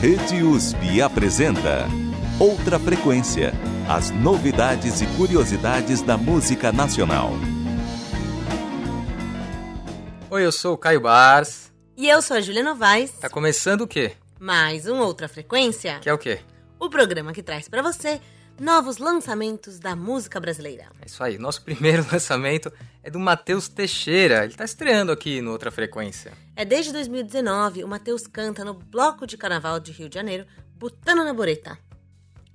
Rede USP apresenta Outra Frequência as novidades e curiosidades da música nacional. Oi, eu sou o Caio Bars. E eu sou a Júlia Novaes. Tá começando o quê? Mais um Outra Frequência. Que é o quê? O programa que traz para você novos lançamentos da música brasileira. É isso aí. Nosso primeiro lançamento é do Matheus Teixeira. Ele tá estreando aqui no Outra Frequência. É desde 2019, o Matheus canta no Bloco de Carnaval de Rio de Janeiro, Butano na Bureta.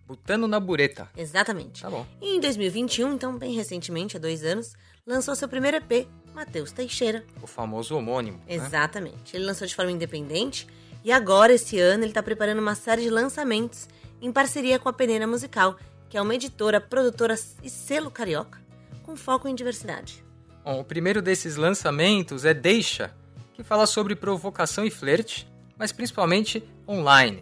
Butano na Bureta. Exatamente. Tá bom. E em 2021, então bem recentemente, há dois anos, lançou seu primeiro EP, Matheus Teixeira. O famoso homônimo. né? Exatamente. Ele lançou de forma independente e agora, esse ano, ele está preparando uma série de lançamentos em parceria com a Peneira Musical, que é uma editora, produtora e selo carioca, com foco em diversidade. Bom, o primeiro desses lançamentos é Deixa, que fala sobre provocação e flerte, mas principalmente online.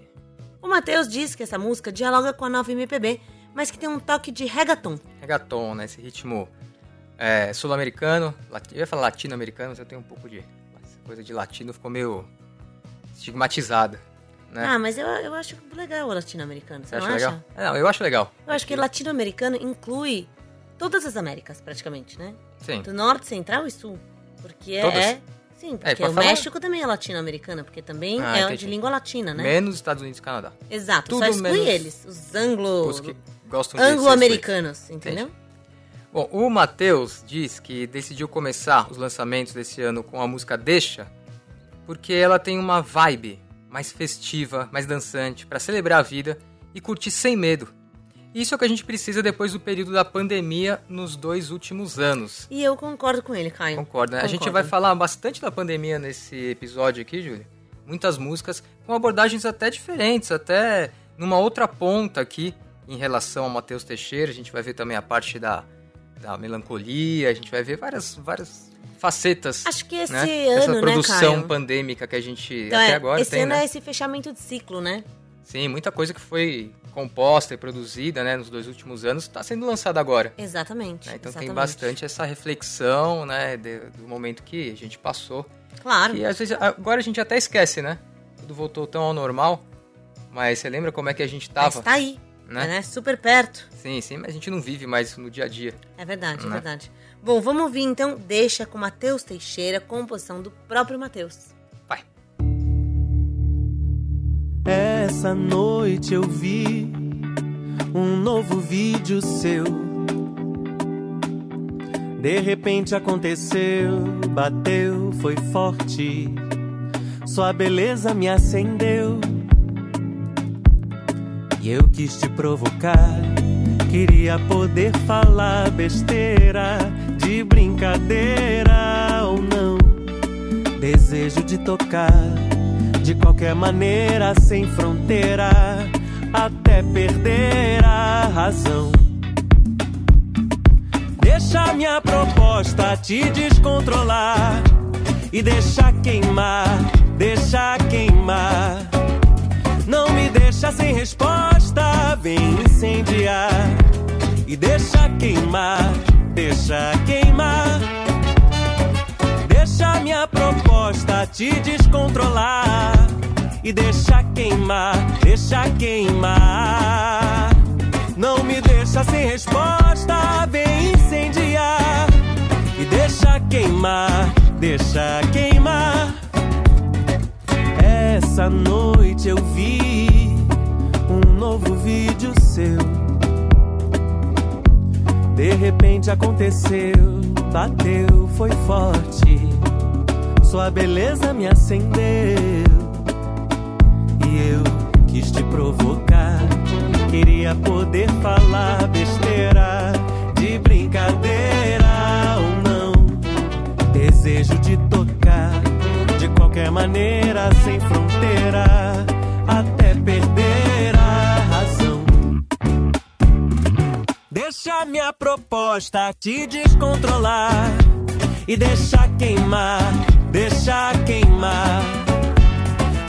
O Matheus diz que essa música dialoga com a nova MPB, mas que tem um toque de reggaeton. Reggaeton, né? Esse ritmo é, sul-americano. Eu ia falar latino-americano, mas eu tenho um pouco de. Essa coisa de latino ficou meio estigmatizada. Né? Ah, mas eu, eu acho legal o latino-americano, você, Você acha acha? legal? É, Não, eu acho legal. Eu acho que latino-americano inclui todas as Américas, praticamente, né? Sim. Do norte, central e sul. Porque é- é. Sim, porque pode o falar. México também é latino-americano, porque também Ah, é entendi. de língua latina, né? Menos Estados Unidos e Canadá. Exato, tudo só exclui menos eles, os anglo... Os que gostam anglo-americanos, entendeu? excluídos. Bom, o Matheus diz que decidiu começar os lançamentos desse ano com a música Deixa, porque ela tem uma vibe mais festiva, mais dançante, para celebrar a vida e curtir sem medo. Isso é o que a gente precisa depois do período da pandemia nos dois últimos anos. E eu concordo com ele, Caio. Concordo, né? A gente Concordo. vai falar bastante da pandemia nesse episódio aqui, Júlia. Muitas músicas com abordagens até diferentes, até numa outra ponta aqui em relação ao Matheus Teixeira. A gente vai ver também a parte da, da melancolia, a gente vai ver várias, várias facetas. Acho que esse né? ano, Essa né, produção Caio? pandêmica que a gente Então, até é, agora esse tem, ano né? é esse fechamento de ciclo, né? Sim, muita coisa que foi composta e produzida né, nos dois últimos anos está sendo lançada agora. Exatamente. né? Então exatamente. tem bastante essa reflexão né, de- do momento que a gente passou. Claro. E às vezes, agora a gente até esquece, né? Tudo voltou tão ao normal. Mas você lembra como é que a gente Mas tava? tá aí, né? né? Super perto. Sim, sim, mas a gente não vive mais no dia a dia. É verdade, é Né? verdade. Bom, vamos ouvir então Deixa com Matheus Teixeira, composição do próprio Matheus. Vai. Essa noite eu vi um novo vídeo seu. De repente aconteceu, bateu, foi forte. Sua beleza me acendeu. E eu quis te provocar. Queria poder falar besteira, de brincadeira ou não. Desejo de tocar de qualquer maneira, sem fronteira, até perder a razão. Deixa minha proposta te descontrolar e deixa queimar, deixa queimar. Não me deixa sem resposta, vem incendiar e deixa queimar, deixa queimar. Deixa minha proposta te descontrolar e deixa queimar, deixa queimar. Não me deixa sem resposta, vem incendiar e deixa queimar, deixa queimar. Essa noite eu vi novo vídeo seu. De repente aconteceu, bateu, foi forte. Sua beleza me acendeu. E eu quis te provocar. Queria poder falar besteira, de brincadeira ou não. Desejo de tocar de qualquer maneira, sem fronteira, até Deixa minha proposta te descontrolar e deixa queimar, deixa queimar.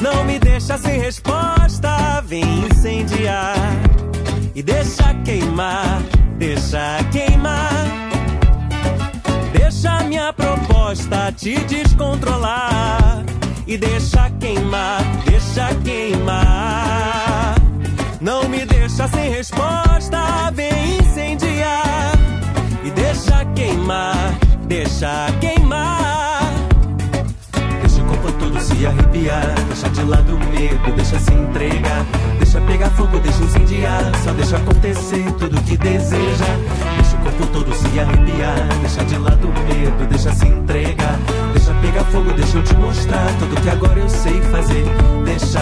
Não me deixa sem resposta, vem incendiar e deixa queimar, deixa queimar. Deixa minha proposta te descontrolar e deixa queimar, deixa queimar. Não me deixa sem resposta, vem incendiar e deixa queimar, deixa queimar. Deixa o corpo todo se arrepiar, deixa de lado o medo, deixa se entregar, deixa pegar fogo, deixa incendiar, só deixa acontecer tudo que deseja. Deixa o corpo todo se arrepiar, deixa de lado o medo, deixa se entregar, deixa pegar fogo, deixa eu te mostrar tudo que agora eu sei fazer. Deixa,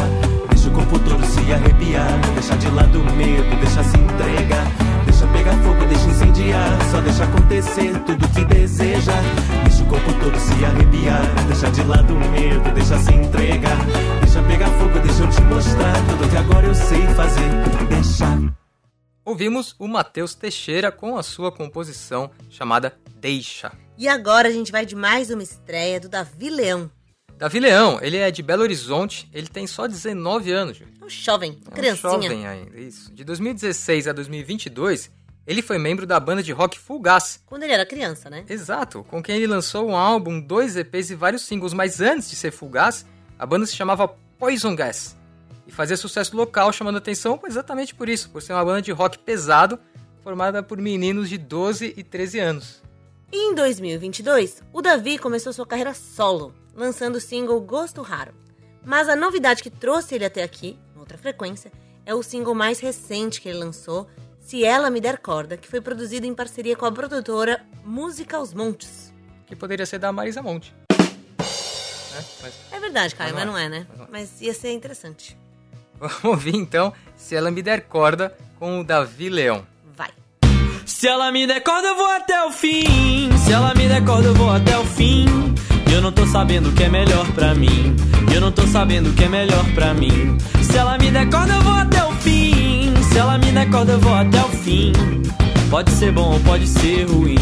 Ouvimos o Matheus Teixeira com a sua composição chamada Deixa. E agora a gente vai de mais uma estreia do Davi Leão. Davi Leão, ele é de Belo Horizonte, ele tem só 19 anos, Júlio. É um jovem, É um criancinha. jovem ainda, isso. De 2016 a 2022, ele foi membro da banda de rock Fulgaz. Quando ele era criança, né? Exato, com quem ele lançou um álbum, dois EPs e vários singles, mas antes de ser Fulgaz, a banda se chamava Poison Gas. E fazia sucesso local, chamando atenção exatamente por isso, por ser uma banda de rock pesado, formada por meninos de 12 e 13 anos. Em 2022, o Davi começou sua carreira solo, lançando o single Gosto Raro. Mas a novidade que trouxe ele até aqui, noutra frequência, é o single mais recente que ele lançou, Se Ela Me Der Corda, que foi produzido em parceria com a produtora Música aos Montes. Que poderia ser da Marisa Monte. Né? Mas É verdade, Caio, Mas mas não não é. é, né? Mas não é. Mas ia ser interessante. Vamos ouvir então Se Ela Me Der Corda com o Davi Leão. Vai. Se ela me der corda, eu vou até o fim. Se ela me der corda, eu vou até o fim. E eu não tô sabendo o que é melhor pra mim. E eu não tô sabendo o que é melhor pra mim. Se ela me der corda, eu vou até o fim. Se ela me der corda, eu vou até o fim. Pode ser bom ou pode ser ruim.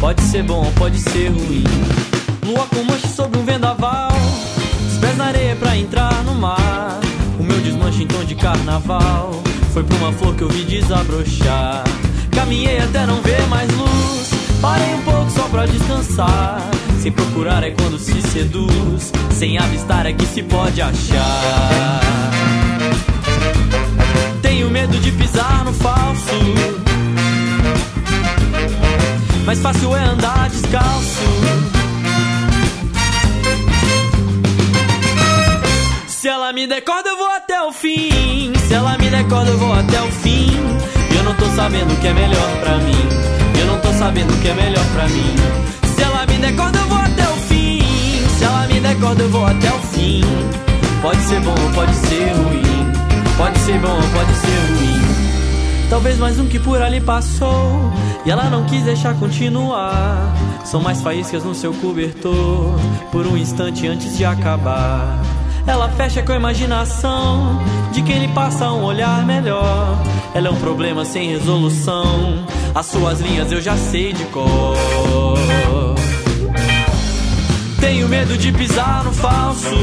Pode ser bom ou pode ser ruim. Lua com mancha sobre um vendaval. Os pés na areia pra entrar carnaval. Foi pra uma flor que eu vi desabrochar. Caminhei até não ver mais luz. Parei um pouco só pra descansar. Sem procurar é quando se seduz. Sem avistar é que se pode achar. Tenho medo de pisar no falso. Mais fácil é andar descalço. Ela me der corda, eu vou até o fim. Se ela me der corda, eu vou até o fim. Eu não tô sabendo o que é melhor pra mim. Eu não tô sabendo o que é melhor pra mim. Se ela me der corda, eu vou até o fim. Se ela me der corda, eu vou até o fim. Pode ser bom pode ser ruim. Pode ser bom pode ser ruim. Talvez mais um que por ali passou e ela não quis deixar continuar. São mais faíscas no seu cobertor por um instante antes de acabar. Ela fecha com a imaginação de quem lhe passa um olhar melhor. Ela é um problema sem resolução. As suas linhas eu já sei de cor. Tenho medo de pisar no falso.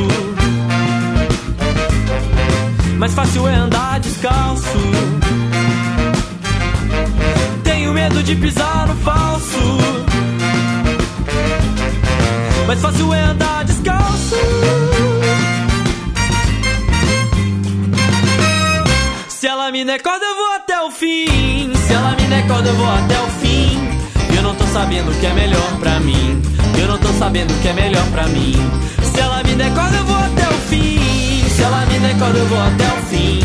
Mais fácil é andar descalço. Tenho medo de pisar no falso. Mais fácil é andar descalço. Me der corda, eu vou até o fim. Se ela me der corda, eu vou até o fim. Eu não tô sabendo o que é melhor pra mim. Eu não tô sabendo o que é melhor pra mim. Se ela me der corda, eu vou até o fim. Se ela me der corda, eu vou até o fim.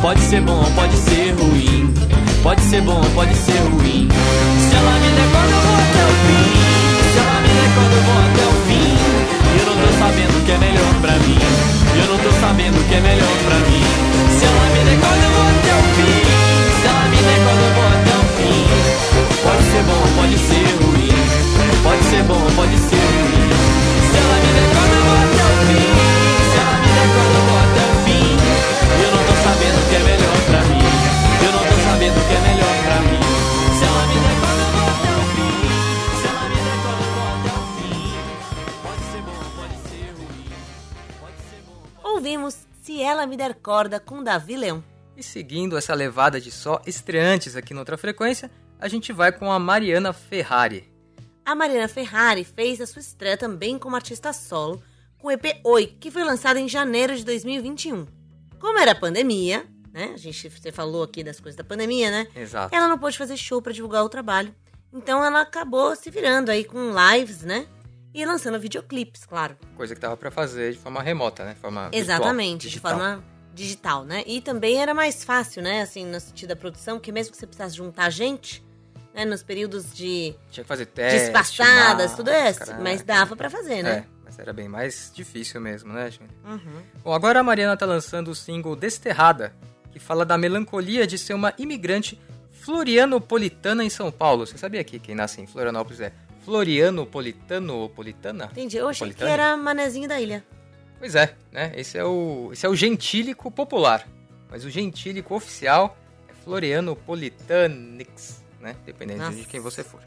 Pode ser bom pode ser ruim. Pode ser bom pode ser ruim. Se ela me der corda, eu vou até o fim. Se ela me der corda, eu vou até o fim. Eu não tô sabendo o que é melhor pra mim. Eu não tô sabendo o que é melhor pra mim. Se ela me der corda, eu Ser bom pode ser ruim. Se ela me der corda, eu vou até o fim. Se ela me der corda, eu vou até o fim. Eu não tô sabendo o que é melhor pra mim. Eu não tô sabendo o que é melhor pra mim. Se ela me der corda, eu vou até o fim. Se ela me der corda, eu vou até o fim. Pode ser bom ou pode ser ruim. Pode ser bom ou pode Ouvimos Se Ela Me Der Corda com Davi Leão. E seguindo essa levada de só estreantes aqui noutra frequência, a gente vai com a Mariana Ferrari. A Mariana Ferrari fez a sua estreia também como artista solo com o EP Oi, que foi lançado em janeiro de 2021. Como era pandemia, né? A gente você falou aqui das coisas da pandemia, né? Exato. Ela não pôde fazer show para divulgar o trabalho. Então ela acabou se virando aí com lives, né? E lançando videoclipes, claro. Coisa que dava pra fazer de forma remota, né? De forma virtual, Exatamente, de digital. forma digital, né? E também era mais fácil, né? Assim, no sentido da produção, que mesmo que você precisasse juntar gente, né? Nos períodos de Tinha que fazer teste, despachadas, tudo isso. máscara, Mas dava pra fazer, né? É, mas era bem mais difícil mesmo, né, Júnior? Uhum. Bom, agora a Mariana tá lançando o single Desterrada, que fala da melancolia de ser uma imigrante florianopolitana em São Paulo. Você sabia que quem nasce em Florianópolis é florianopolitano-politana? Entendi. Eu achei que era manezinho da ilha. Pois é, né? Esse é o, esse é o gentílico popular. Mas o gentílico oficial é Florianopolitanix, né? Dependendo de Nossa. quem você for.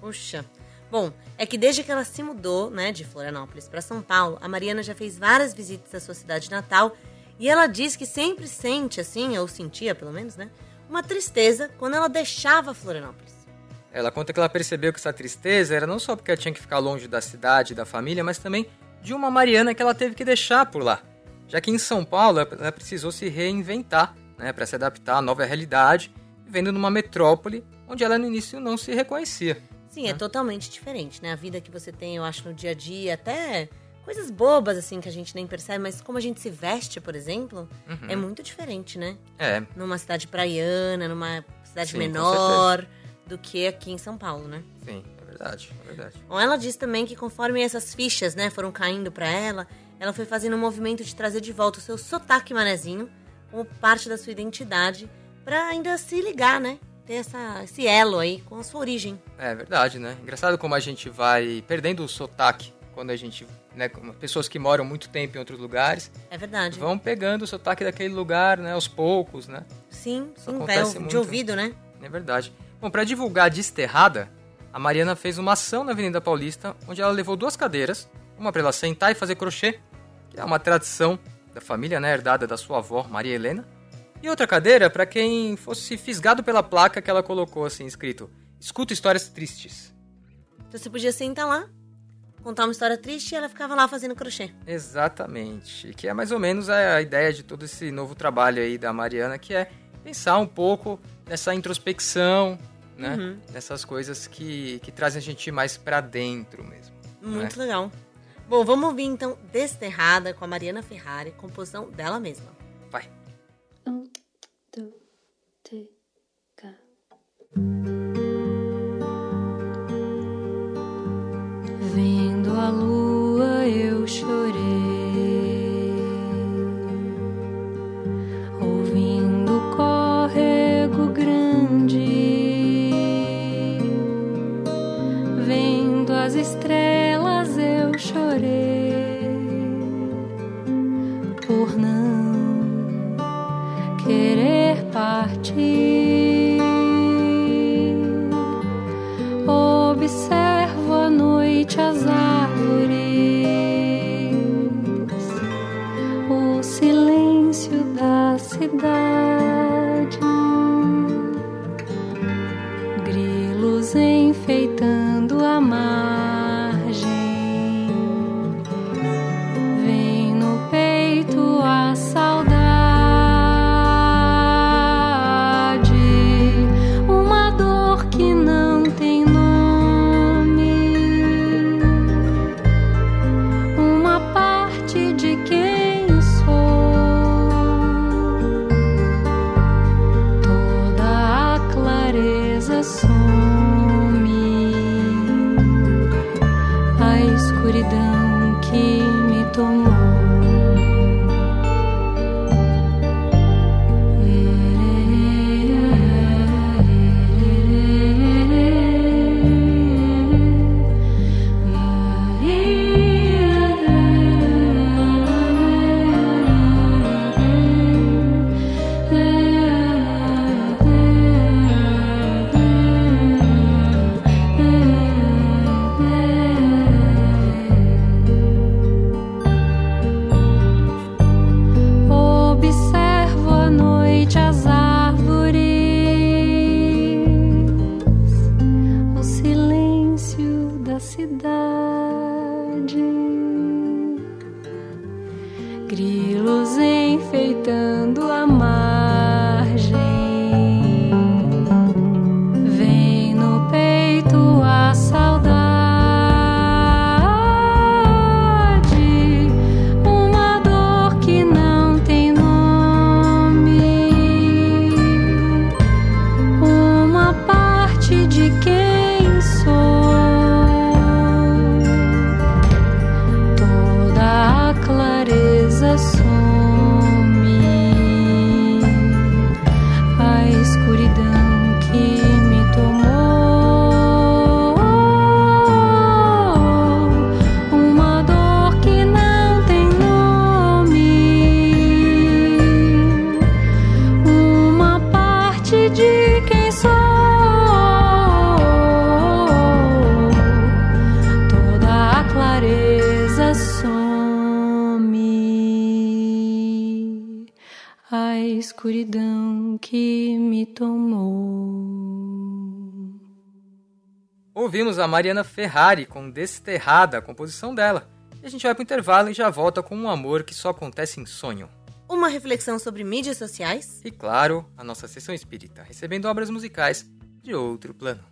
Puxa. Bom, é que desde que ela se mudou, né, de Florianópolis para São Paulo, a Mariana já fez várias visitas à sua cidade natal e ela diz que sempre sente assim, ou sentia pelo menos, né, uma tristeza quando ela deixava Florianópolis. Ela conta que ela percebeu que essa tristeza era não só porque ela tinha que ficar longe da cidade e da família, mas também de uma Mariana que ela teve que deixar por lá. Já que em São Paulo ela- ela precisou se reinventar, né, para se adaptar à nova realidade, vivendo numa metrópole onde ela no início não se reconhecia. Sim, é totalmente diferente, né? A vida que você tem, eu acho, no dia a dia, até coisas bobas assim que a gente nem percebe, mas como a gente se veste, por exemplo, Uhum. é muito diferente, né? É, Numa cidade praiana, numa cidade Sim, menor do que aqui em São Paulo, né? sim, é verdade, é verdade. Bom, ela diz também que conforme essas fichas, né, foram caindo pra ela, ela foi fazendo um movimento de trazer de volta o seu sotaque manezinho como parte da sua identidade pra ainda se ligar, né? Ter essa, esse elo aí com a sua origem. É verdade, né? Engraçado como a gente vai perdendo o sotaque quando a gente, né, pessoas que moram muito tempo em outros lugares, É verdade. vão pegando o sotaque daquele lugar, né, aos poucos, né? Sim, Isso sim, acontece muito. de ouvido, né? É verdade. Bom, para divulgar a Desterrada, a Mariana fez uma ação na Avenida Paulista, onde ela levou duas cadeiras, uma para ela sentar e fazer crochê, que é uma tradição da família, né, herdada da sua avó, Maria Helena, e outra cadeira para quem fosse fisgado pela placa que ela colocou assim escrito: "Escuta histórias tristes". Então você podia sentar lá, contar uma história triste e ela ficava lá fazendo crochê. Exatamente. Que é mais ou menos a ideia de todo esse novo trabalho aí da Mariana, que é pensar um pouco nessa introspecção, né? Uhum. Nessas coisas que, que trazem a gente mais pra dentro mesmo. Muito legal. Bom, vamos ouvir então Desterrada com a Mariana Ferrari, composição dela mesma. Vai. Um, dois, três, quatro. Vendo a lua a Mariana Ferrari com Desterrada, a composição dela. E a gente vai pro intervalo e já volta com um amor que só acontece em sonho. Uma reflexão sobre mídias sociais. E claro, a nossa sessão espírita, recebendo obras musicais de outro plano.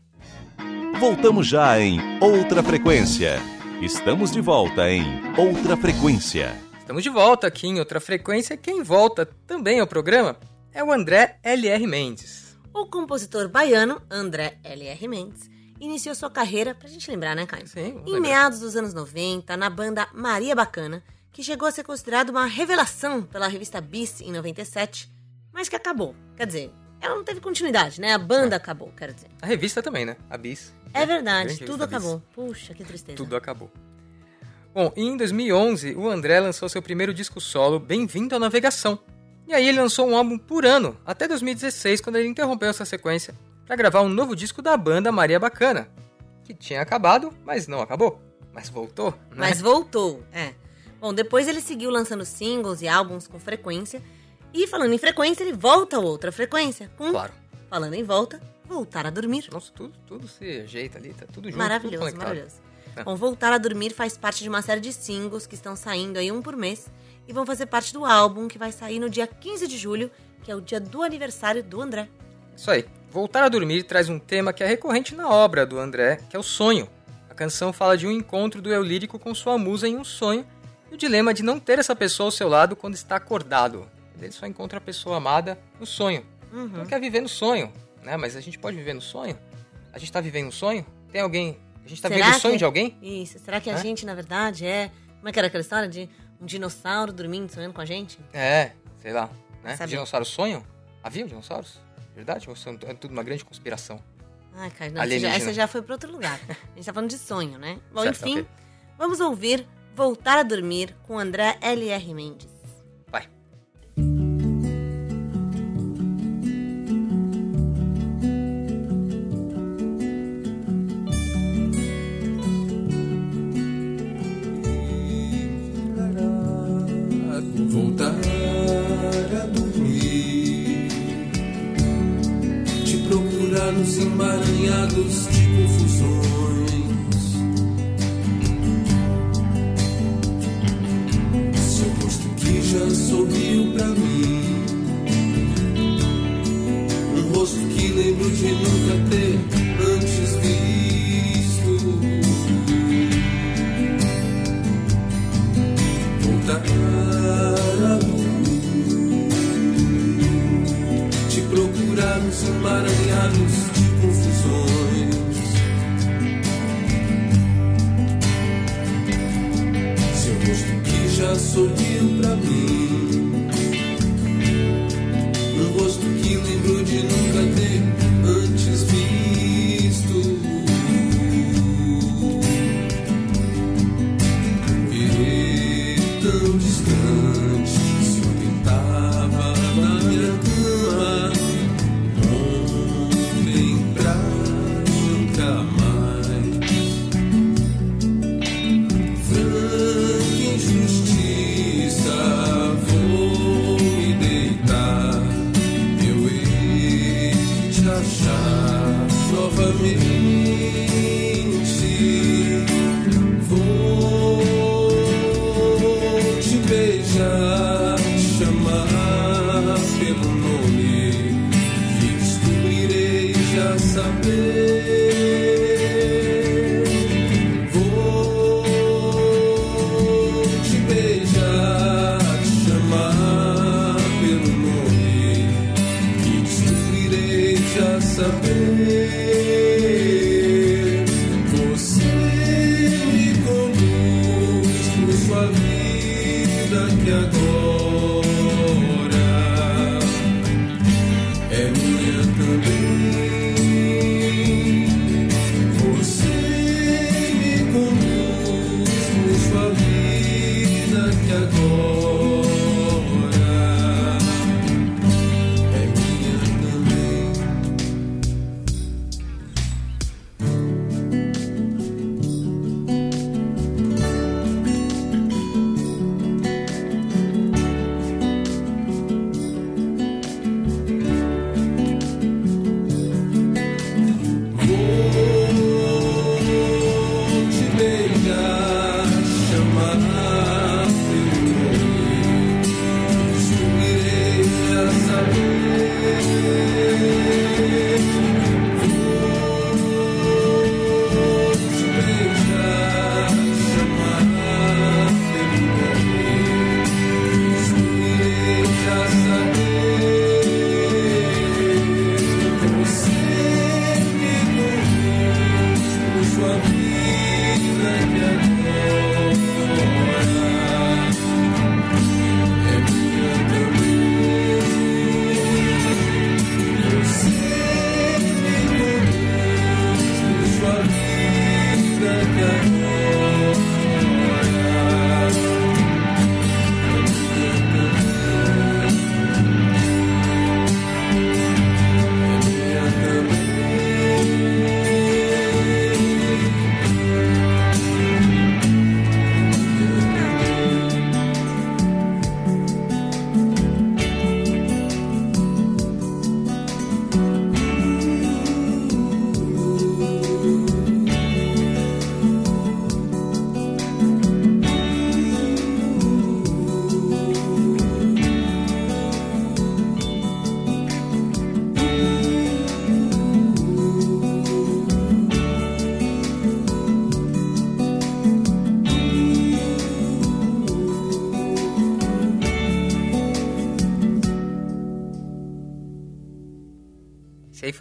Voltamos já em Outra Frequência. Estamos de volta em Outra Frequência. Estamos de volta aqui em outra frequência. Quem volta também ao programa é o André L.R. Mendes. O compositor baiano André L.R. Mendes iniciou sua carreira, pra gente lembrar, né, Caio? Sim, Em meados dos anos 90, na banda Maria Bacana, que chegou a ser considerado uma revelação pela revista Bis em 97, mas que acabou. Quer dizer, ela não teve continuidade, né? A banda acabou, quero dizer. A revista também, né? A Bis. É verdade, tudo Bis. acabou. Puxa, que tristeza. Tudo acabou. Bom, e em 2011, o André lançou seu primeiro disco solo, Bem-vindo à Navegação. E aí ele lançou um álbum por ano, até 2016, quando ele interrompeu essa sequência para gravar um novo disco da banda Maria Bacana, que tinha acabado, mas não acabou. Mas voltou, né? Mas voltou, é. Bom, depois ele seguiu lançando singles e álbuns com frequência. E falando em frequência, ele volta a outra frequência. Com, Claro. falando em volta, voltar a dormir. Nossa, tudo, tudo se ajeita ali, tá tudo junto, tudo Maravilhoso, conectado. maravilhoso. É. Bom, Voltar a Dormir faz parte de uma série de singles que estão saindo aí um por mês e vão fazer parte do álbum que vai sair no dia 15 de julho, que é o dia do aniversário do André. Isso aí. Voltar a Dormir traz um tema que é recorrente na obra do André, que é o sonho. A canção fala de um encontro do eu lírico com sua musa em um sonho e o dilema de não ter essa pessoa ao seu lado quando está acordado. Ele só encontra a pessoa amada no sonho. Uhum. Então quer viver no sonho, né? Mas a gente pode viver no sonho? A gente tá vivendo um sonho? Tem alguém... A gente tá Será vivendo o sonho que- de alguém? Isso. Será que a Hã? gente, na verdade, é. Como é que era aquela história de um dinossauro dormindo, sonhando com a gente? É, sei lá. Né? Dinossauros sonham? Havia dinossauros? Verdade? Ou são- é tudo uma grande conspiração? Ai, cara, não, essa já, essa já foi pra outro lugar. A gente tá falando de sonho, né? Bom, Certo, enfim, ok. vamos ouvir Voltar a Dormir com André L.R. Mendes. Procurar nos emaranhados de confusões. Seu rosto que já sorriu pra mim, um rosto que lembro de nunca ter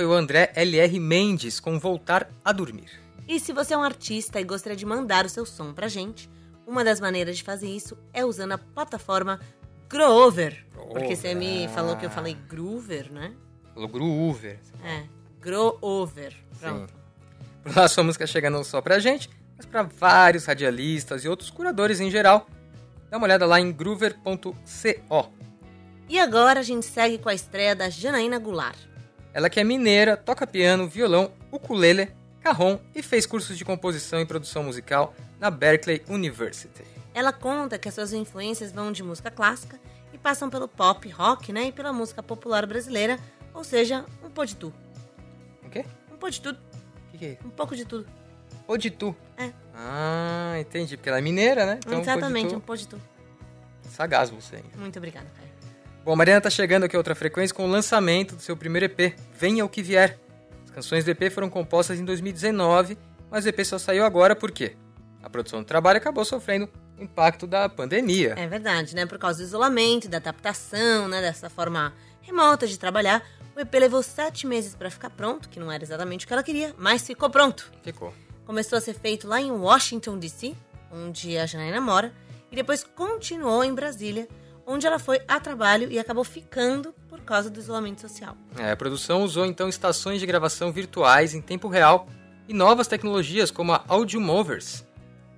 foi o André LR Mendes com Voltar a Dormir. E se você é um artista e gostaria de mandar o seu som pra gente, uma das maneiras de fazer isso é usando a plataforma Groover. Porque você me falou que eu falei Groover, né? Falou Groover. É, Groover. Pronto. Por lá sua música chega não só pra gente, mas pra vários radialistas e outros curadores em geral. Dá uma olhada lá em groover.co. E agora a gente segue com a estreia da Janaína Goulart. Ela que é mineira, toca piano, violão, ukulele, carrom e fez cursos de composição e produção musical na Berkeley University. Ela conta que as suas influências vão de música clássica e passam pelo pop, rock, né? E pela música popular brasileira, ou seja, um pô de tudo. O quê? Um pô de tudo, O que, que é isso? um pouco de tudo. Pô de tu. É. Ah, entendi. Porque ela é mineira, né? Então, Exatamente, um pô de tu. Sagaz você. hein? Muito obrigada, Caio. Bom, a Mariana tá chegando aqui a outra frequência com o lançamento do seu primeiro EP, Venha o que Vier. As canções do EP foram compostas em 2019, mas o EP só saiu agora por quê? A produção do trabalho acabou sofrendo o impacto da pandemia. É verdade, né? Por causa do isolamento, da adaptação, né? Dessa forma remota de trabalhar, o EP levou sete meses pra ficar pronto, que não era exatamente o que ela queria, mas ficou pronto. Ficou. Começou a ser feito lá em Washington, D.C., onde a Janaína mora, e depois continuou em Brasília, onde ela foi a trabalho e acabou ficando por causa do isolamento social. É, a produção usou então estações de gravação virtuais em tempo real e novas tecnologias como a Audio Movers,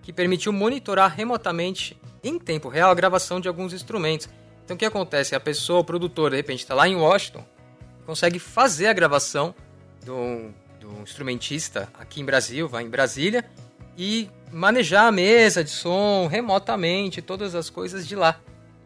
que permitiu monitorar remotamente em tempo real a gravação de alguns instrumentos. Então o que acontece? A pessoa, o produtor, de repente está lá em Washington, consegue fazer a gravação do, do instrumentista aqui em Brasil, vai em Brasília, e manejar a mesa de som remotamente, todas as coisas de lá.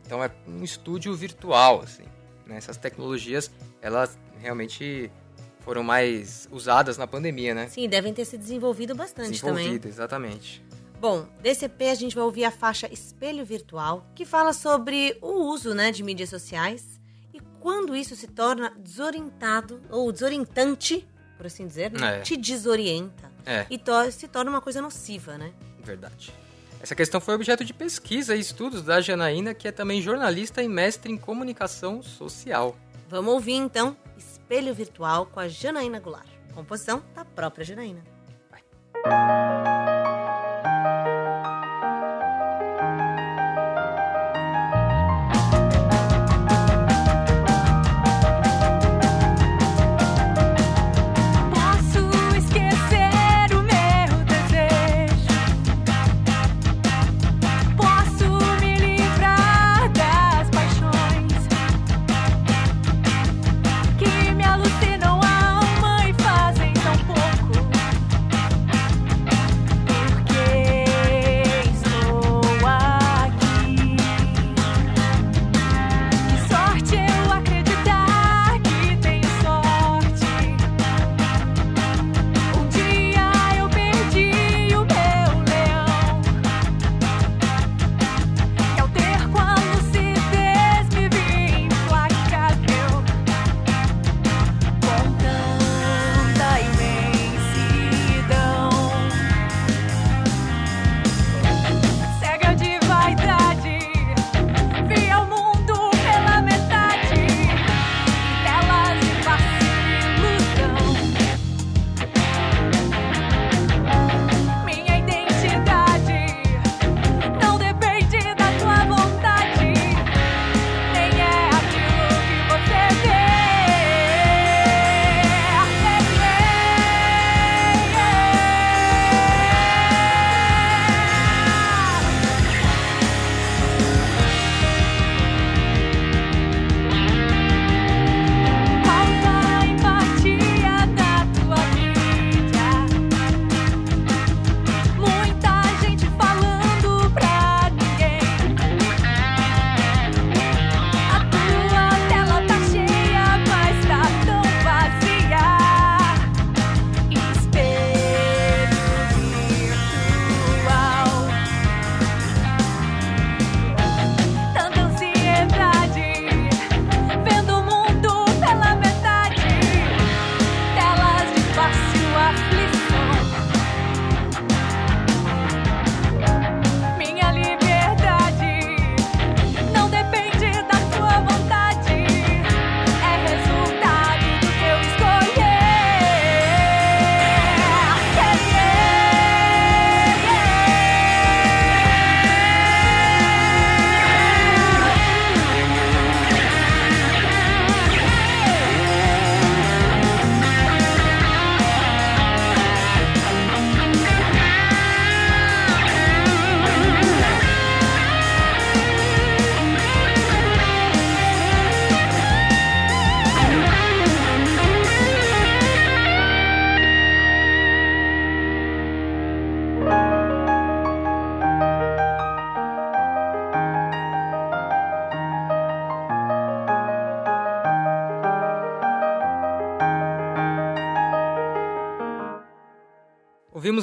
Então é um estúdio virtual, assim. né? Essas tecnologias, elas realmente foram mais usadas na pandemia, né? Sim, devem ter se desenvolvido bastante também. Desenvolvida, exatamente. Bom, desse EP a gente vai ouvir a faixa Espelho Virtual, que fala sobre o uso né, de mídias sociais e quando isso se torna desorientado ou desorientante por assim dizer, né? É. te desorienta É. e to- se torna uma coisa nociva, né? Verdade. Essa questão foi objeto de pesquisa e estudos da Janaína, que é também jornalista e mestre em comunicação social. Vamos ouvir então Espelho Virtual com a Janaína Goulart, composição da própria Janaína. Posso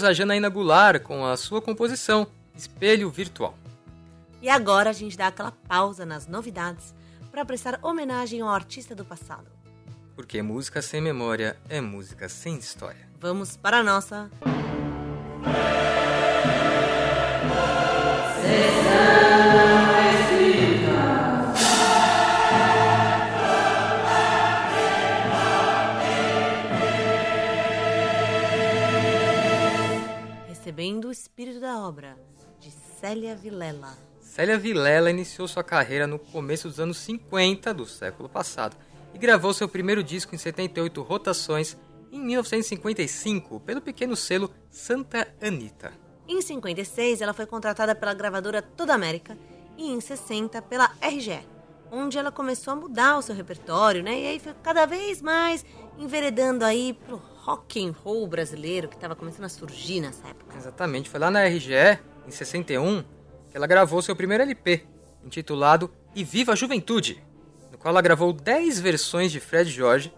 a Janaína Goulart com a sua composição Espelho Virtual. E agora a gente dá aquela pausa nas novidades para prestar homenagem ao artista do passado. Porque música sem memória é música sem história. Vamos para a nossa Recebendo o Espírito da Obra, de Célia Vilela. Célia Vilela iniciou sua carreira no começo dos anos 50 do século passado e gravou seu primeiro disco em 78 rotações em 1955 pelo pequeno selo Santa Anita. Em 56, ela foi contratada pela gravadora Toda América e em 60 pela RGE, onde ela começou a mudar o seu repertório, né? E aí foi cada vez mais enveredando aí pro rock and roll brasileiro que estava começando a surgir nessa época. Exatamente, foi lá na RGE, em 61, que ela gravou seu primeiro LP, intitulado E Viva a Juventude, no qual ela gravou 10 versões de Fred Jorge,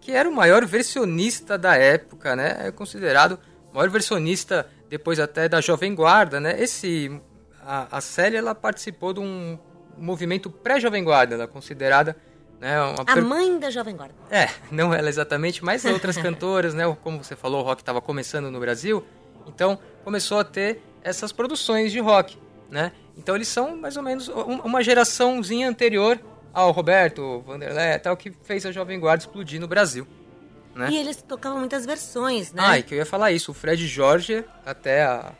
que era o maior versionista da época, né? É considerado o maior versionista depois até da Jovem Guarda, né? Esse a, a Célia ela participou de um movimento pré-Jovem Guarda, ela é considerada Né, A per- mãe da Jovem Guarda. É, não ela exatamente, mas outras cantoras, né? Como você falou, o rock estava começando no Brasil, então começou a ter essas produções de rock, né? Então eles são mais ou menos um- uma geraçãozinha anterior ao Roberto, Vanderlei, tal, que fez a Jovem Guarda explodir no Brasil. Né? E eles tocavam muitas versões, né? Ah, e que eu ia falar isso, o Fred Jorge, até a-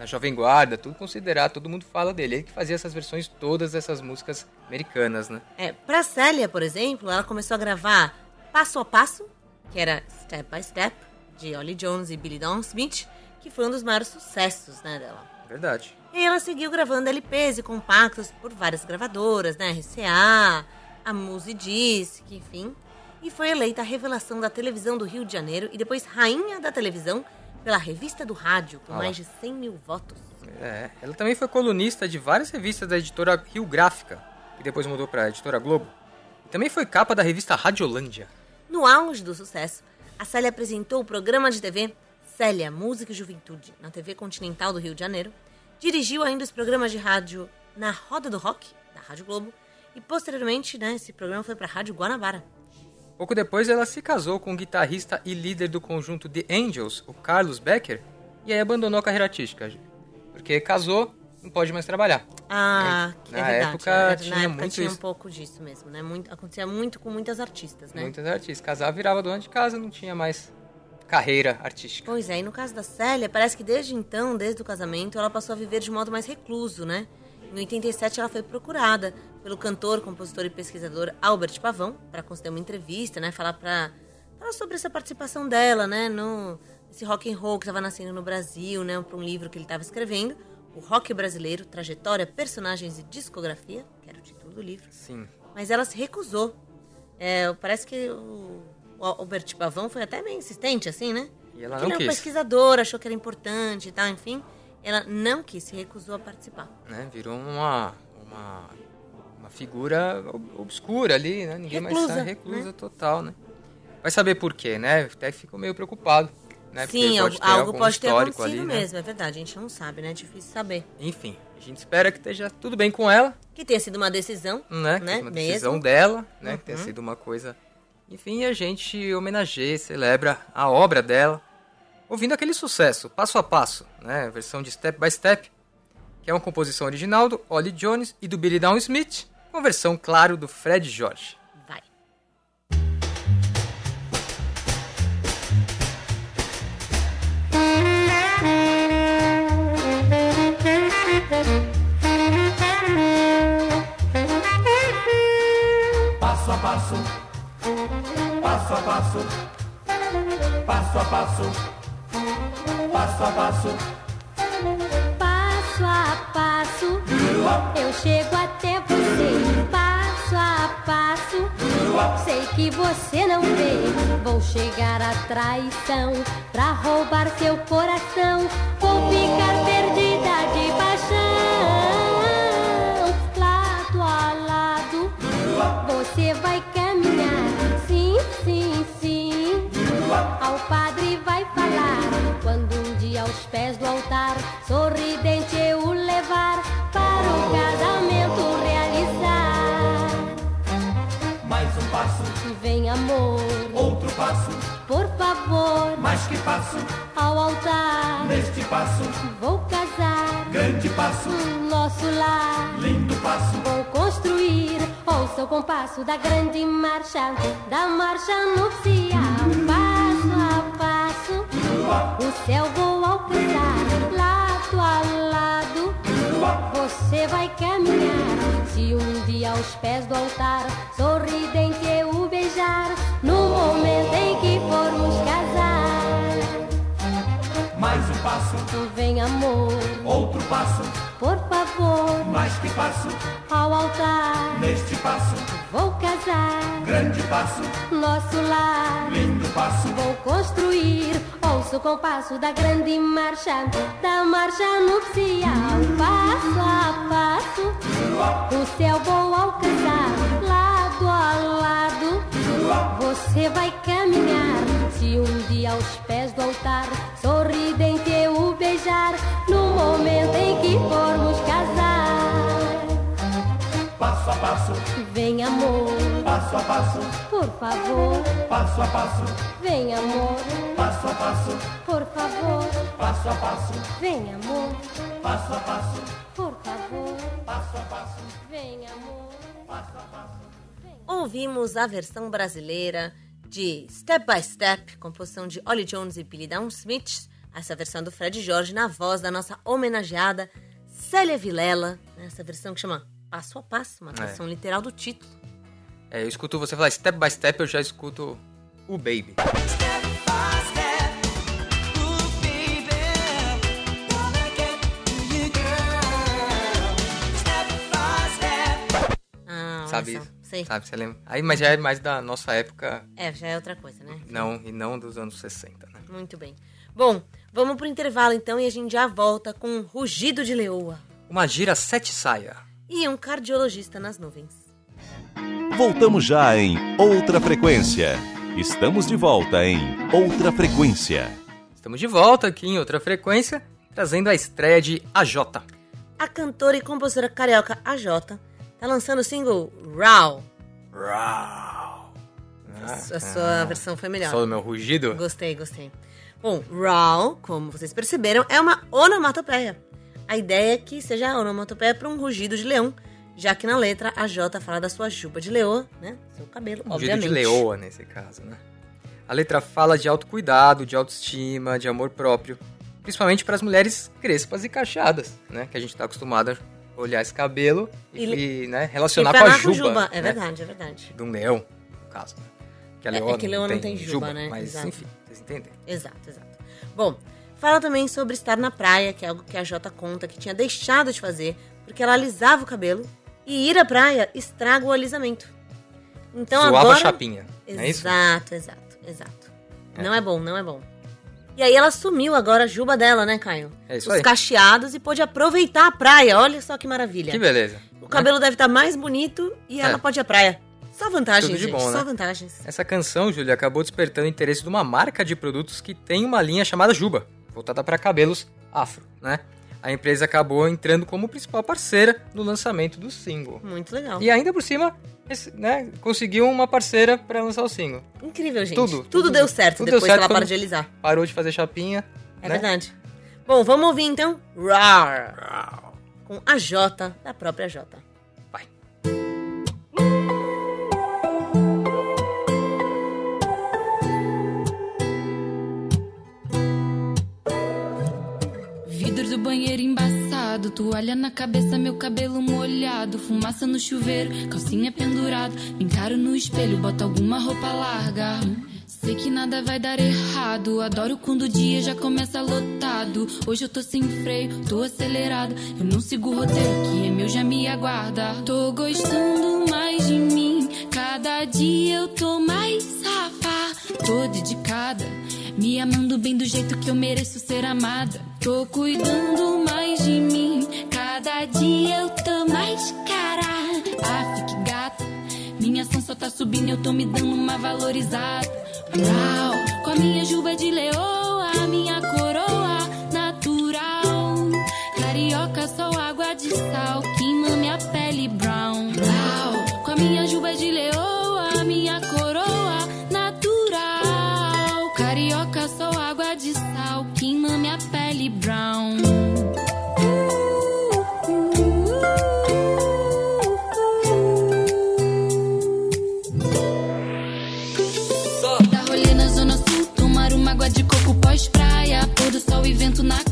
na Jovem Guarda, tudo considerado, todo mundo fala dele. Ele que fazia essas versões todas dessas músicas americanas, né? É, pra Célia, por exemplo, ela começou a gravar Passo a Passo, que era Step by Step, de Ollie Jones e Billy Dawn Smith, que foi um dos maiores sucessos né, dela. Verdade. E aí ela seguiu gravando LPs e compactos por várias gravadoras, né? RCA, a Muse Disc, enfim. E foi eleita a revelação da televisão do Rio de Janeiro e depois rainha da televisão pela Revista do Rádio, com Ah mais de 100 mil votos. É, ela também foi colunista de várias revistas da editora Rio Gráfica, que depois mudou para a editora Globo. E também foi capa da revista Radiolândia. No auge do sucesso, a Célia apresentou o programa de TV Célia, Música e Juventude, na TV Continental do Rio de Janeiro. Dirigiu ainda os programas de rádio na Roda do Rock, da Rádio Globo. E posteriormente, né, esse programa foi para a Rádio Guanabara. Pouco depois ela se casou com o guitarrista e líder do conjunto The Angels, o Carlos Becker, e aí abandonou a carreira artística. Porque casou, não pode mais trabalhar. Ah, É, que na é verdade. época é, tinha na época muito tinha isso. um pouco disso mesmo, né? Muito, acontecia muito com muitas artistas, né? Muitos artistas. Casava, virava dona de casa, não tinha mais carreira artística. Pois é, e no caso da Célia, parece que desde então, desde o casamento, ela passou a viver de modo mais recluso, né? Em 87, ela foi procurada pelo cantor, compositor e pesquisador Albert Pavão para conceder uma entrevista, né? Falar para falar sobre essa participação dela, né? No esse rock and roll que estava nascendo no Brasil, né? Para um livro que ele estava escrevendo, o Rock Brasileiro, Trajetória, Personagens e Discografia, que era o título do livro. Sim. Mas ela se recusou. É, parece que o, o Albert Pavão foi até meio insistente, assim, né? E ela Porque não ele é um quis. pesquisador, achou que era importante e tal, enfim. Ela não quis, se recusou a participar. Né? Virou uma, uma, uma figura ob- obscura ali, né? Ninguém mais Reclusa, sabe, reclusa né? total, né? Vai saber por quê, né? Até ficou meio preocupado. Né? Sim, pode algo, ter algo pode ter acontecido ali, né? mesmo, é verdade. A gente não sabe, né? É difícil saber. Enfim, a gente espera que esteja tudo bem com ela, Que tenha sido uma decisão, né? Né? uma decisão mesmo. dela, né? Que tenha Uhum. sido uma coisa. Enfim, a gente homenageia, celebra a obra dela, ouvindo aquele sucesso, passo a passo, né? Versão de Step by Step, que é uma composição original do Ollie Jones e do Billy Dawn Smith, com versão, claro, do Fred Jorge. Vai. Passo a passo, passo a passo, passo a passo, passo a passo. Passo a passo, eu chego até você. Passo a passo, sei que você não vê. Vou chegar à traição pra roubar seu coração. Vou ficar passo, ao altar neste passo, vou casar grande passo, nosso lar. lindo passo. Vou construir, ouça o compasso da grande marcha, da marcha nupcial. Passo a passo, o céu vou alcançar, lado a lado. Você vai caminhar, se um dia aos pés do altar, sorridente eu o beijar, no momento em Passo, Vem amor, outro passo, por favor, mais que passo, ao altar. neste passo, Vou casar, grande passo, nosso lar. lindo passo. Vou construir, ouço o compasso da grande marcha, da marcha nupcial. Passo a passo, o céu vou alcançar, lado a lado. Você vai caminhar, se um dia aos pés do altar, sorridente eu o beijar, no momento em que formos casar. Passo a passo, Vem amor, passo a passo, Por favor, passo a passo, vem amor. passo a passo, Por favor, passo a passo, vem amor. passo a passo, Por favor, passo a passo, vem amor. passo a passo. Ouvimos a versão brasileira de Step by Step, composição de Ollie Jones e Billy Downsmith. Essa versão do Fred Jorge na voz da nossa homenageada Célia Vilela. né? Essa versão que chama Passo a Passo, uma tradução literal do título. É, eu escuto você falar step by step, eu já escuto o Baby. Sabe Sei. Sabe, você lembra? Aí, mas já é mais da nossa época, É, já é outra coisa, né? não, e não dos anos 60, né? Muito bem. Bom, vamos pro intervalo então e a gente já volta com um rugido de leoa Uma gira sete saia. e um cardiologista nas nuvens. Voltamos já em Outra Frequência. Estamos de volta em Outra Frequência. Estamos de volta aqui em outra frequência, trazendo a estreia de AJ. A cantora e compositora carioca AJ tá lançando o single Raw. Raw. A sua versão foi melhor. Só do meu rugido? Gostei, gostei. Bom, Raw, como vocês perceberam, é uma onomatopeia. A ideia é que seja a onomatopeia para um rugido de leão, já que na letra a J fala da sua juba de leoa, né? Seu cabelo, Um rugido obviamente. de leoa, nesse caso, né? A letra fala de autocuidado, de autoestima, de amor próprio. Principalmente para as mulheres crespas e cacheadas, né? Que a gente tá acostumado a olhar esse cabelo e, E- e, né, E relacionar pra com a lá juba. É né? verdade, é verdade. De um leão, no caso. Que a É, leoa é que leoa não tem juba, né? Mas, Exato. enfim, vocês entendem. Exato, exato. Bom, fala também sobre estar na praia, que é algo que a Jota conta que tinha deixado de fazer porque ela alisava o cabelo e ir à praia estraga o alisamento. Então Zoava agora a chapinha, não é isso? Exato, exato, exato. Não é bom, não é bom. E aí ela sumiu agora a juba dela, né, Caio? É isso Os aí. cacheados e pôde aproveitar a praia. Olha só que maravilha. Que beleza. O cabelo deve estar mais bonito e ela É. pode ir à praia. Só vantagens, Tudo de gente. bom, Só né? vantagens. Essa canção, Júlia, acabou despertando o interesse de uma marca de produtos que tem uma linha chamada Juba, voltada para cabelos afro, né? A empresa acabou entrando como principal parceira no lançamento do single. Muito legal. E ainda por cima, né, conseguiu uma parceira para lançar o single. Incrível, gente. Tudo, Tudo, tudo- deu certo tudo depois deu certo que ela parou de alisar. Parou de fazer chapinha. É né? verdade. Bom, vamos ouvir então Rar com a J da própria J. banheiro embaçado, toalha na cabeça, meu cabelo molhado, fumaça no chuveiro, calcinha pendurado, me encaro no espelho, boto alguma roupa larga. Sei que nada vai dar errado, adoro quando o dia já começa lotado. Hoje eu tô sem freio, tô acelerada, eu não sigo o roteiro, que é meu já me aguarda. Tô gostando mais de mim, cada dia eu tô mais safa, tô dedicada. Me amando bem do jeito que eu mereço ser amada. Tô cuidando mais de mim. Cada dia eu tô mais cara. Ah, fique gata. Minha ação só tá subindo, eu tô me dando uma valorizada. Uau, com a minha juba de leoa, minha coroa natural. Carioca, só água de sal, queima minha pele brown. Uau, com a minha juba de leoa, e vento na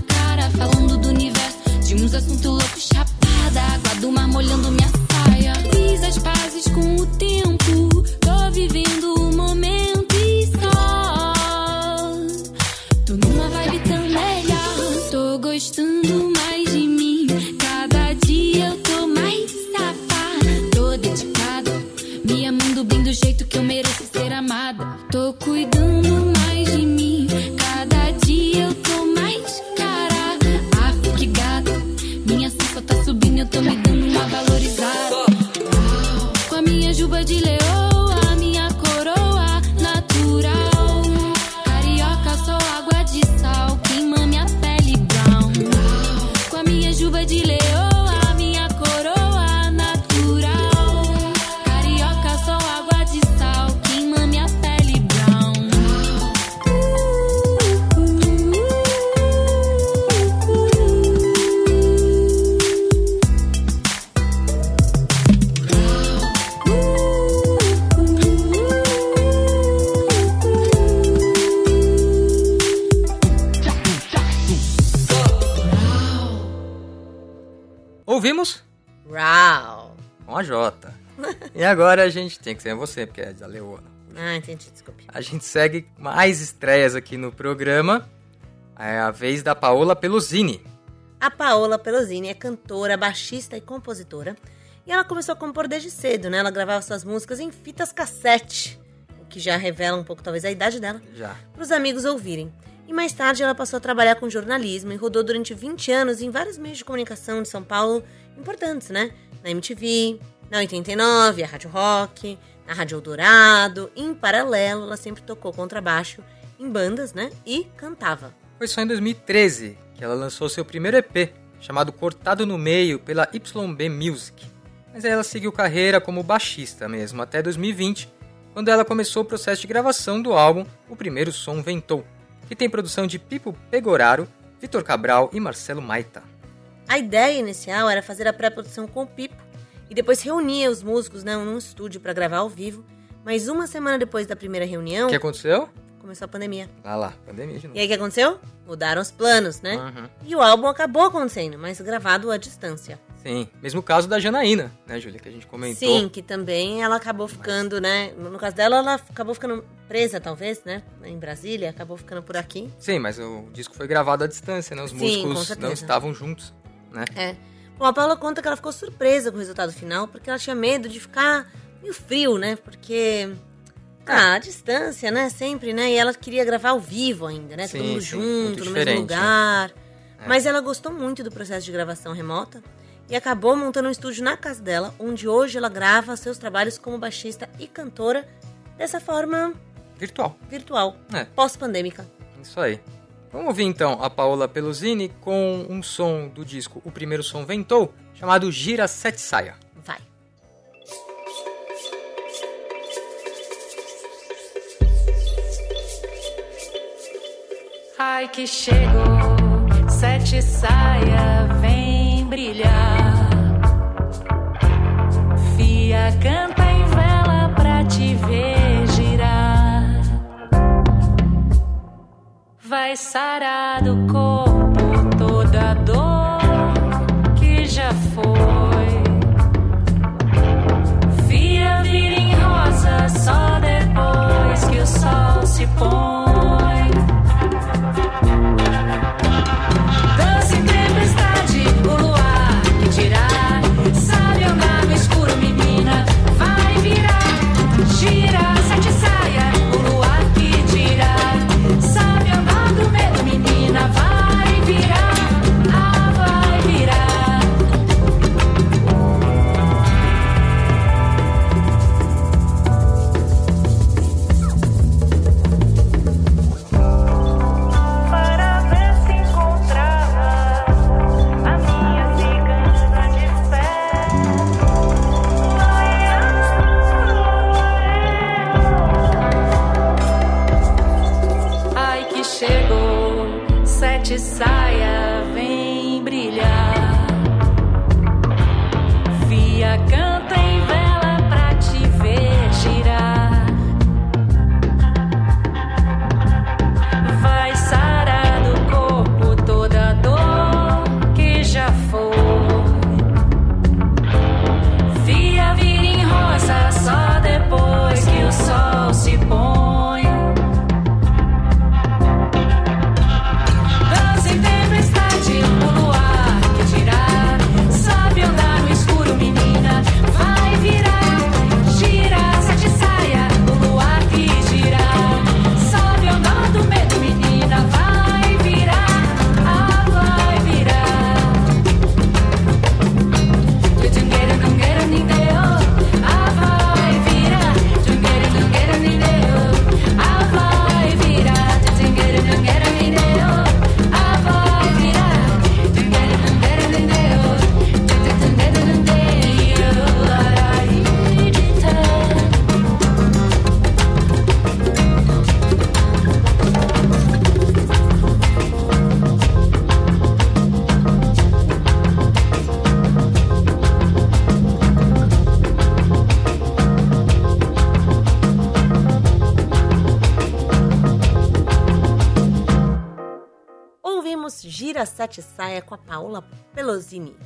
a gente tem que ser você, porque é da Leona. Ah, entendi, desculpe. A gente segue mais estreias aqui no programa. É a vez da Paola Pelosini. A Paola Pelosini é cantora, baixista e compositora. E ela começou a compor desde cedo, né? Ela gravava suas músicas em fitas cassete, o que já revela um pouco, talvez, a idade dela, Já. para os amigos ouvirem. E mais tarde ela passou a trabalhar com jornalismo e rodou durante 20 anos em vários meios de comunicação de São Paulo importantes, né? Na MTV, na 89, a Rádio Rock, na Rádio Eldorado. Em paralelo, ela sempre tocou contrabaixo em bandas, né? E cantava. Foi só em 2013 que ela lançou seu primeiro EP, chamado Cortado no Meio, pela YB Music. Mas aí ela seguiu carreira como baixista mesmo, até 2020, quando ela começou o processo de gravação do álbum O Primeiro Som Ventou, que tem produção de Pipo Pegoraro, Vitor Cabral e Marcelo Maita. A ideia inicial era fazer a pré-produção com o Pipo e depois reunir os músicos né, num estúdio para gravar ao vivo. Mas uma semana depois da primeira reunião, O que aconteceu? começou a pandemia. Ah lá, pandemia de novo. E aí o que aconteceu? Mudaram os planos, né? Uhum. E o álbum acabou acontecendo, mas gravado à distância. Sim, mesmo caso da Janaína, né, Júlia, que a gente comentou. Sim, que também ela acabou ficando, né? No caso dela, ela acabou ficando presa, talvez, né? Em Brasília, acabou ficando por aqui. Sim, mas o disco foi gravado à distância, né? Os Sim, músicos não estavam juntos, né? É. Bom, a Paula conta que ela ficou surpresa com o resultado final, porque ela tinha medo de ficar meio frio, né? Porque. Ah, a distância, né? Sempre, né? E ela queria gravar ao vivo ainda, né? Sim, Todo mundo sim, junto, no mesmo lugar. É. Mas ela gostou muito do processo de gravação remota e acabou montando um estúdio na casa dela, onde hoje ela grava seus trabalhos como baixista e cantora dessa forma Virtual. virtual, É. pós-pandêmica. Isso aí. Vamos ouvir então a Paola Pelosini com um som do disco O Primeiro Som Ventou, chamado Gira Sete Saia. Vai. Ai que chegou, sete saia, vem brilhar. Vai sarar Saia com a Paola Pelosini.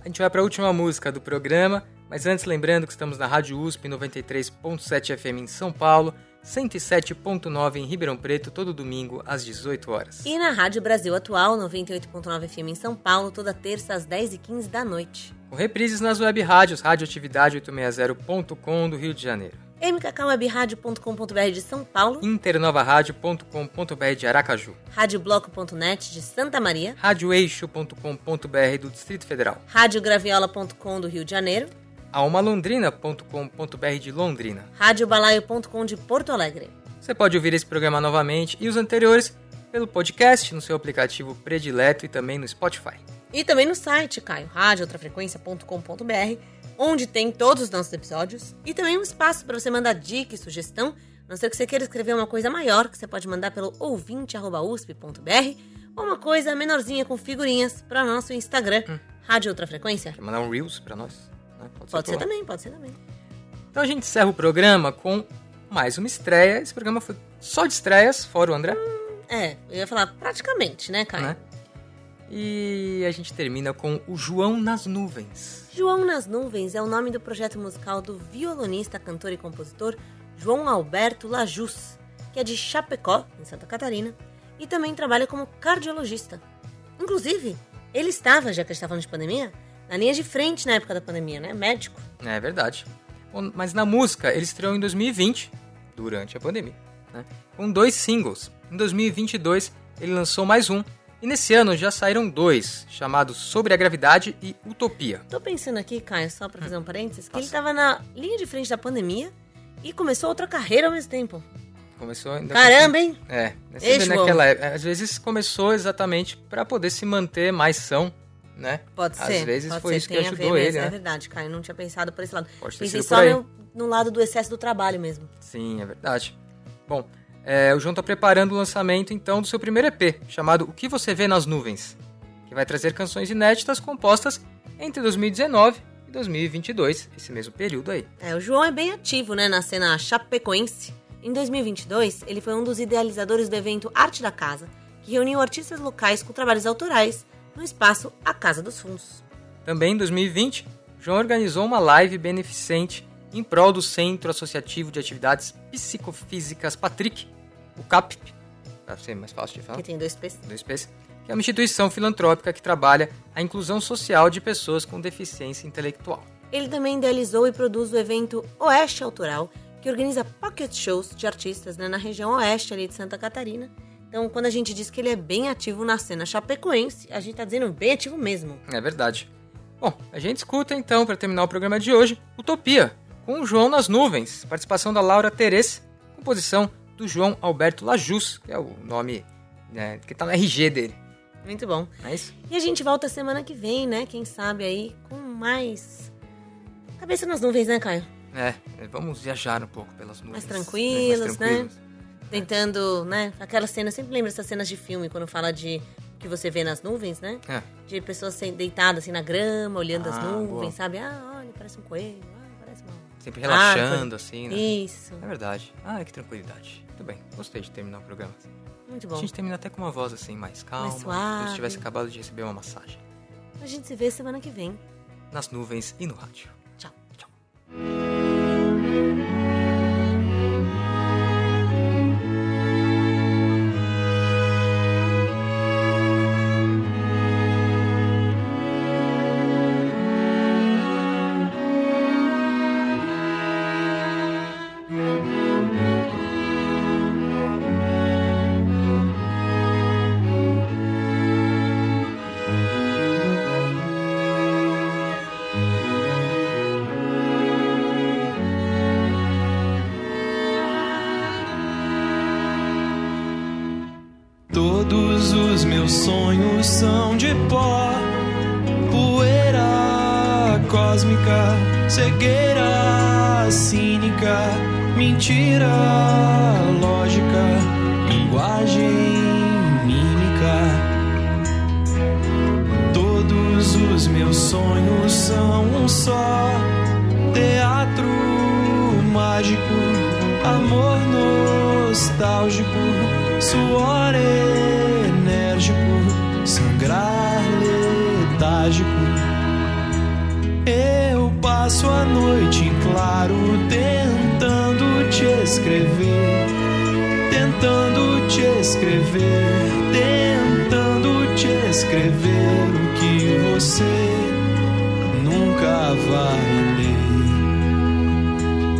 A gente vai para a última música do programa, mas antes lembrando que estamos na Rádio USP 93.7 FM em São Paulo, 107.9 em Ribeirão Preto, todo domingo às 18 horas. E na Rádio Brasil Atual, 98.9 FM em São Paulo, toda terça às 10h15 da noite. Com reprises nas web rádios Radioatividade 860.com do Rio de Janeiro, mkkwebradio.com.br de São Paulo, internovaradio.com.br de Aracaju, radiobloco.net de Santa Maria, radioeixo.com.br do Distrito Federal, radiograviola.com do Rio de Janeiro, almalondrina.com.br de Londrina. radiobalaio.com de Porto Alegre. Você pode ouvir esse programa novamente e os anteriores pelo podcast no seu aplicativo predileto e também no Spotify. E também no site, Caio, radiooutrafrequência.com.br, onde tem todos os nossos episódios. E também um espaço para você mandar dica e sugestão, a não ser que você queira escrever uma coisa maior, que você pode mandar pelo ouvinte.usp.br, ou uma coisa menorzinha com figurinhas para o nosso Instagram, Rádio Outra Frequência. Quer mandar um Reels pra nós? Né? Pode ser por lá. também, pode ser também. Então a gente encerra o programa com mais uma estreia. Esse programa foi só de estreias, fora o André. É, eu ia falar praticamente, né, Caio? Né? E a gente termina com o João nas Nuvens. João nas Nuvens é o nome do projeto musical do violonista, cantor e compositor João Alberto Lajus, que é de Chapecó, em Santa Catarina, e também trabalha como cardiologista. Inclusive, ele estava, já que a gente está falando de pandemia, na linha de frente na época da pandemia, né? Médico. É verdade. Bom, Mas na música, ele estreou em 2020, durante a pandemia, né? com dois singles. Em 2022, ele lançou mais um. E nesse ano já saíram dois, chamados Sobre a Gravidade e Utopia. Tô pensando aqui, Caio, só pra fazer um parênteses, que ele Passa. estava na linha de frente da pandemia e começou outra carreira ao mesmo tempo. Começou ainda Caramba, hein? É, naquela época. Às vezes começou exatamente pra poder se manter mais são, né? Pode Às ser. vezes pode foi ser, isso que ajudou ele, mesmo, né? É verdade, Caio. Não tinha pensado por esse lado. Pode ter Pensei só no, no lado do excesso do trabalho mesmo. Sim, é verdade. Bom, é, o João tá preparando o lançamento então do seu primeiro EP, chamado O que você vê nas nuvens, que vai trazer canções inéditas compostas entre 2019 e 2022, esse mesmo período aí. É, o João é bem ativo, né, na cena chapecoense. Em 2022, ele foi um dos idealizadores do evento Arte da Casa, que reuniu artistas locais com trabalhos autorais no espaço A Casa dos Fundos. Também em 2020, João organizou uma live beneficente em prol do Centro Associativo de Atividades Psicofísicas Patrick, o CAPP, para ser mais fácil de falar. Que tem dois P's. do Space, que é uma instituição filantrópica que trabalha a inclusão social de pessoas com deficiência intelectual. Ele também idealizou e produz o evento Oeste Autoral, que organiza pocket shows de artistas né, na região oeste ali de Santa Catarina. Então, quando a gente diz que ele é bem ativo na cena chapecoense, a gente tá dizendo bem ativo mesmo. É verdade. Bom, a gente escuta então, para terminar o programa de hoje, Utopia, com o João nas Nuvens, participação da Laura Terês, composição do João Alberto Lajus, que é o nome né, que tá no RG dele. Muito bom. É isso? E a gente volta semana que vem, né? Quem sabe aí com mais cabeça nas nuvens, né, Caio? É, vamos viajar um pouco pelas nuvens. Mais tranquilos, mais né? tranquilos. Tentando, né? Aquela cena, eu sempre lembro essas cenas de filme quando fala de que você vê nas nuvens, né? É. De pessoas deitadas assim na grama, olhando as Ah, nuvens, boa. sabe? Ah, olha, parece um coelho. Sempre relaxando, árvore. assim, né? Isso. É verdade. Ah, que tranquilidade. Muito bem, gostei de terminar o programa. Muito A bom. gente termina até com uma voz assim, mais calma. Mais Como se suave. tivesse acabado de receber uma massagem. A gente se vê semana que vem. Nas nuvens e no rádio. Tchau. Tchau. Os meus sonhos são um só teatro mágico, amor nostálgico, suor enérgico, sangrar letárgico. passo a noite em claro tentando te escrever, tentando te escrever, tentando te escrever você nunca vai ler.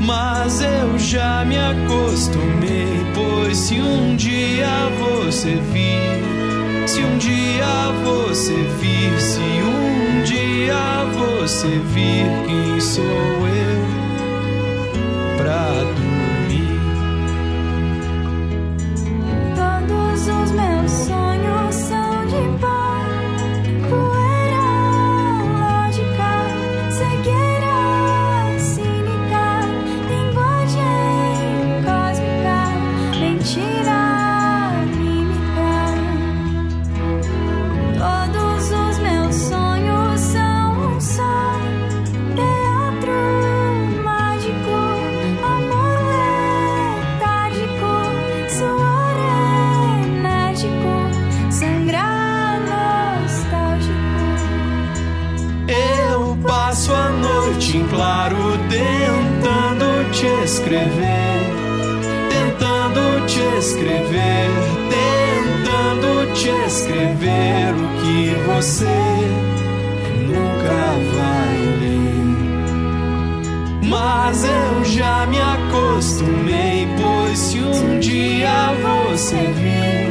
Mas eu já me acostumei, pois se um dia você vir, se um dia você vir, se um dia você vir, quem sou eu você nunca vai ler. Mas eu já me acostumei, pois se um dia você vir,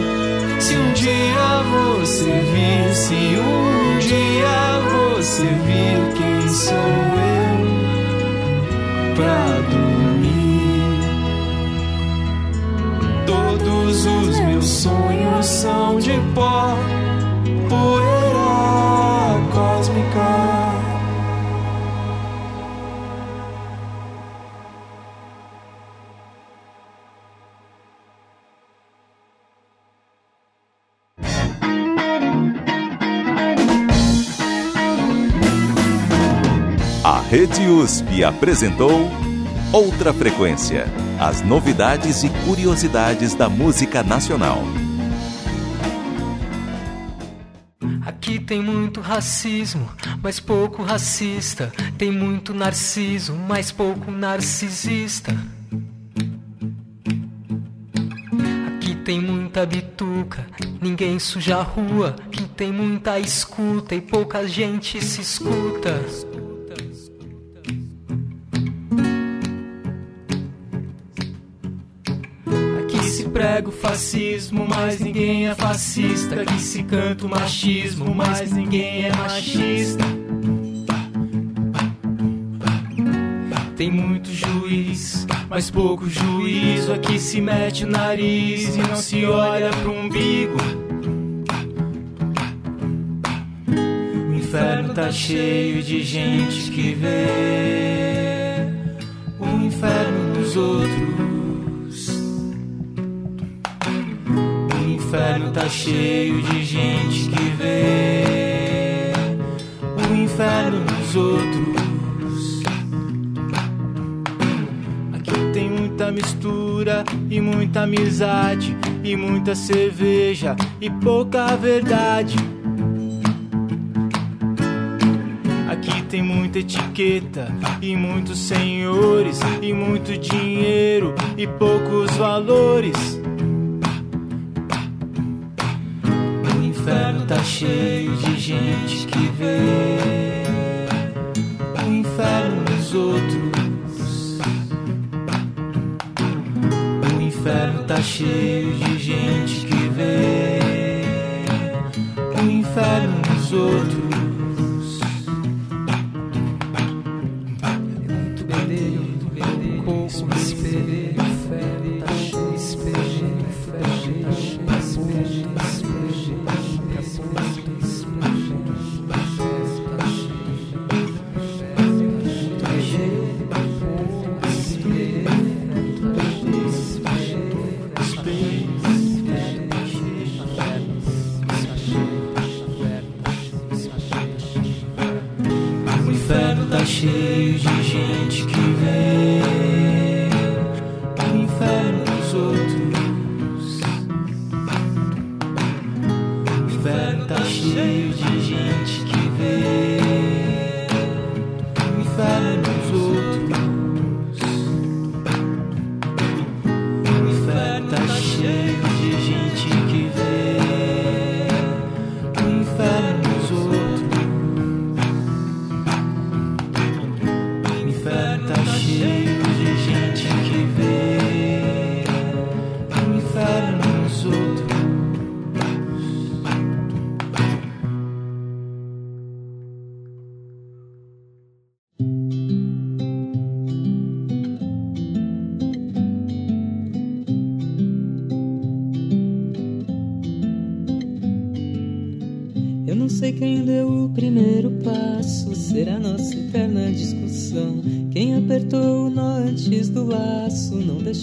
se um dia você vir, se um dia você vir, quem sou eu pra dormir? Todos os meus sonhos são de pó, USP apresentou Outra Frequência. As novidades e curiosidades da música nacional. Aqui tem muito racismo, mas pouco racista. Tem muito narciso, mas pouco narcisista. Aqui tem muita bituca, ninguém suja a rua. Aqui tem muita escuta e pouca gente se escuta. Se prega o fascismo, mas ninguém é fascista. Aqui se canta o machismo, mas ninguém é machista. Tem muito juiz, mas pouco juízo. Aqui se mete o nariz e não se olha pro umbigo. O inferno tá cheio de gente que vê o inferno dos outros. Inferno tá cheio de gente que vê o inferno dos outros. Aqui tem muita mistura e muita amizade e muita cerveja e pouca verdade. Aqui tem muita etiqueta e muitos senhores e muito dinheiro e poucos valores. Cheio de gente que vê o inferno nos outros. O inferno tá cheio de gente que vê o inferno nos outros.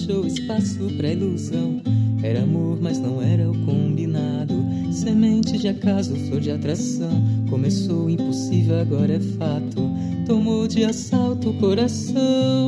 deixou espaço pra ilusão. Era amor, mas não era o combinado. Semente de acaso, flor de atração. Começou impossível, agora é fato. Tomou de assalto o coração.